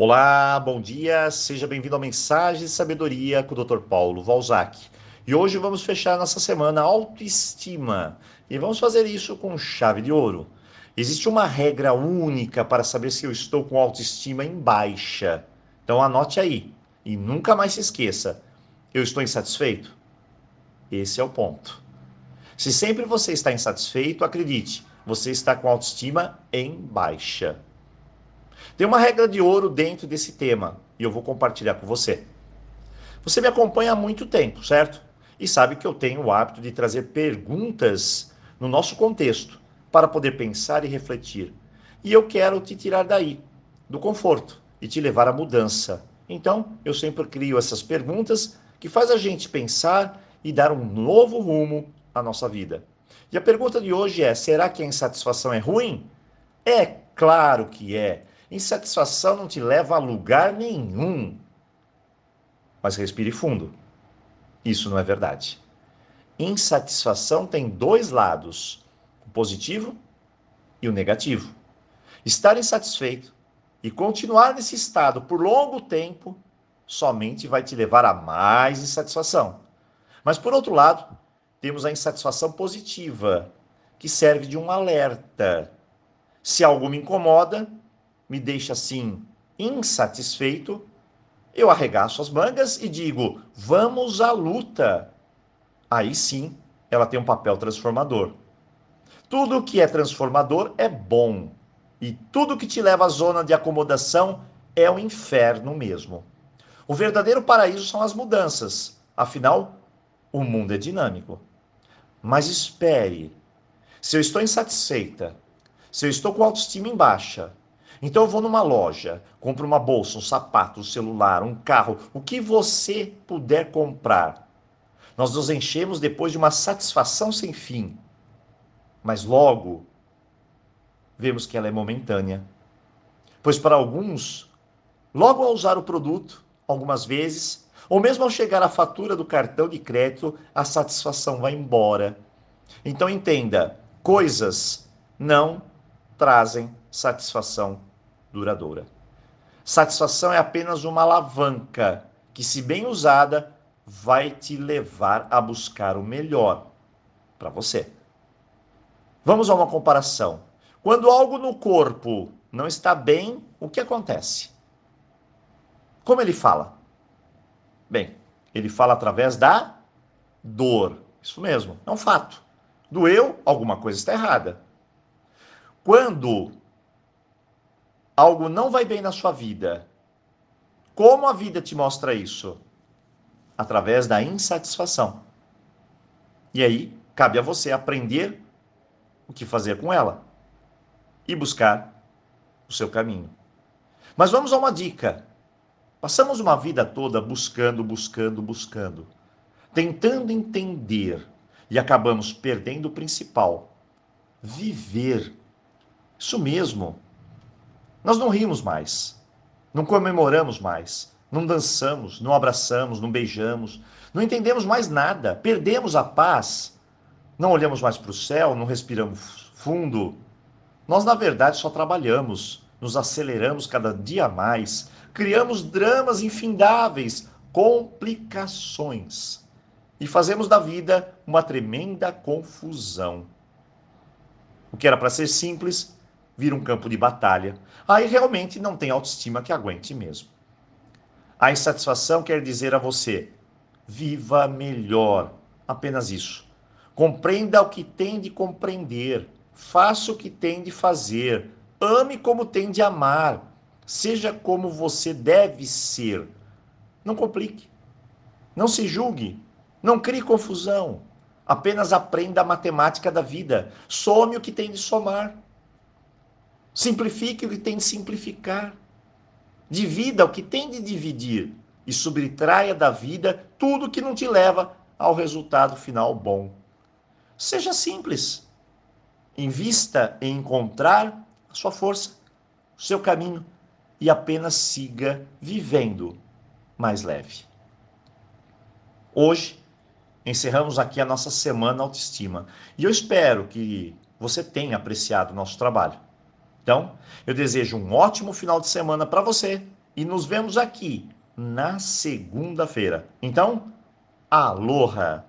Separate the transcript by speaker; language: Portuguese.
Speaker 1: Olá, bom dia, seja bem-vindo ao Mensagem de Sabedoria com o Dr. Paulo Valzac. E hoje vamos fechar nossa semana autoestima e vamos fazer isso com chave de ouro. Existe uma regra única para saber se eu estou com autoestima em baixa. Então anote aí e nunca mais se esqueça: eu estou insatisfeito? Esse é o ponto. Se sempre você está insatisfeito, acredite, você está com autoestima em baixa. Tem uma regra de ouro dentro desse tema e eu vou compartilhar com você. Você me acompanha há muito tempo, certo? E sabe que eu tenho o hábito de trazer perguntas no nosso contexto para poder pensar e refletir. E eu quero te tirar daí, do conforto, e te levar à mudança. Então, eu sempre crio essas perguntas que faz a gente pensar e dar um novo rumo à nossa vida. E a pergunta de hoje é: será que a insatisfação é ruim? É claro que é. Insatisfação não te leva a lugar nenhum. Mas respire fundo. Isso não é verdade. Insatisfação tem dois lados: o positivo e o negativo. Estar insatisfeito e continuar nesse estado por longo tempo somente vai te levar a mais insatisfação. Mas por outro lado, temos a insatisfação positiva, que serve de um alerta. Se algo me incomoda, me deixa assim insatisfeito, eu arregaço as mangas e digo: vamos à luta. Aí sim, ela tem um papel transformador. Tudo que é transformador é bom, e tudo que te leva à zona de acomodação é o inferno mesmo. O verdadeiro paraíso são as mudanças, afinal, o mundo é dinâmico. Mas espere. Se eu estou insatisfeita, se eu estou com autoestima em baixa, então eu vou numa loja, compro uma bolsa, um sapato, um celular, um carro, o que você puder comprar. Nós nos enchemos depois de uma satisfação sem fim. Mas logo vemos que ela é momentânea. Pois para alguns, logo ao usar o produto, algumas vezes, ou mesmo ao chegar a fatura do cartão de crédito, a satisfação vai embora. Então entenda, coisas não trazem satisfação duradoura. Satisfação é apenas uma alavanca que, se bem usada, vai te levar a buscar o melhor para você. Vamos a uma comparação. Quando algo no corpo não está bem, o que acontece? Como ele fala? Bem, ele fala através da dor. Isso mesmo, é um fato. Doeu, alguma coisa está errada. Quando algo não vai bem na sua vida, como a vida te mostra isso? Através da insatisfação. E aí, cabe a você aprender o que fazer com ela e buscar o seu caminho. Mas vamos a uma dica. Passamos uma vida toda buscando, buscando, buscando, tentando entender e acabamos perdendo o principal: viver. Isso mesmo. Nós não rimos mais, não comemoramos mais, não dançamos, não abraçamos, não beijamos, não entendemos mais nada, perdemos a paz, não olhamos mais para o céu, não respiramos fundo. Nós, na verdade, só trabalhamos, nos aceleramos cada dia mais, criamos dramas infindáveis, complicações e fazemos da vida uma tremenda confusão. O que era para ser simples vira um campo de batalha. Aí realmente não tem autoestima que aguente mesmo. A insatisfação quer dizer a você: viva melhor. Apenas isso. Compreenda o que tem de compreender. Faça o que tem de fazer. Ame como tem de amar. Seja como você deve ser. Não complique. Não se julgue. Não crie confusão. Apenas aprenda a matemática da vida. Some o que tem de somar. Simplifique o que tem de simplificar. Divida o que tem de dividir. E subtraia da vida tudo que não te leva ao resultado final bom. Seja simples. Invista em encontrar a sua força, o seu caminho e apenas siga vivendo mais leve. Hoje, encerramos aqui a nossa semana autoestima e eu espero que você tenha apreciado o nosso trabalho. Então, eu desejo um ótimo final de semana para você e nos vemos aqui na segunda-feira. Então, aloha!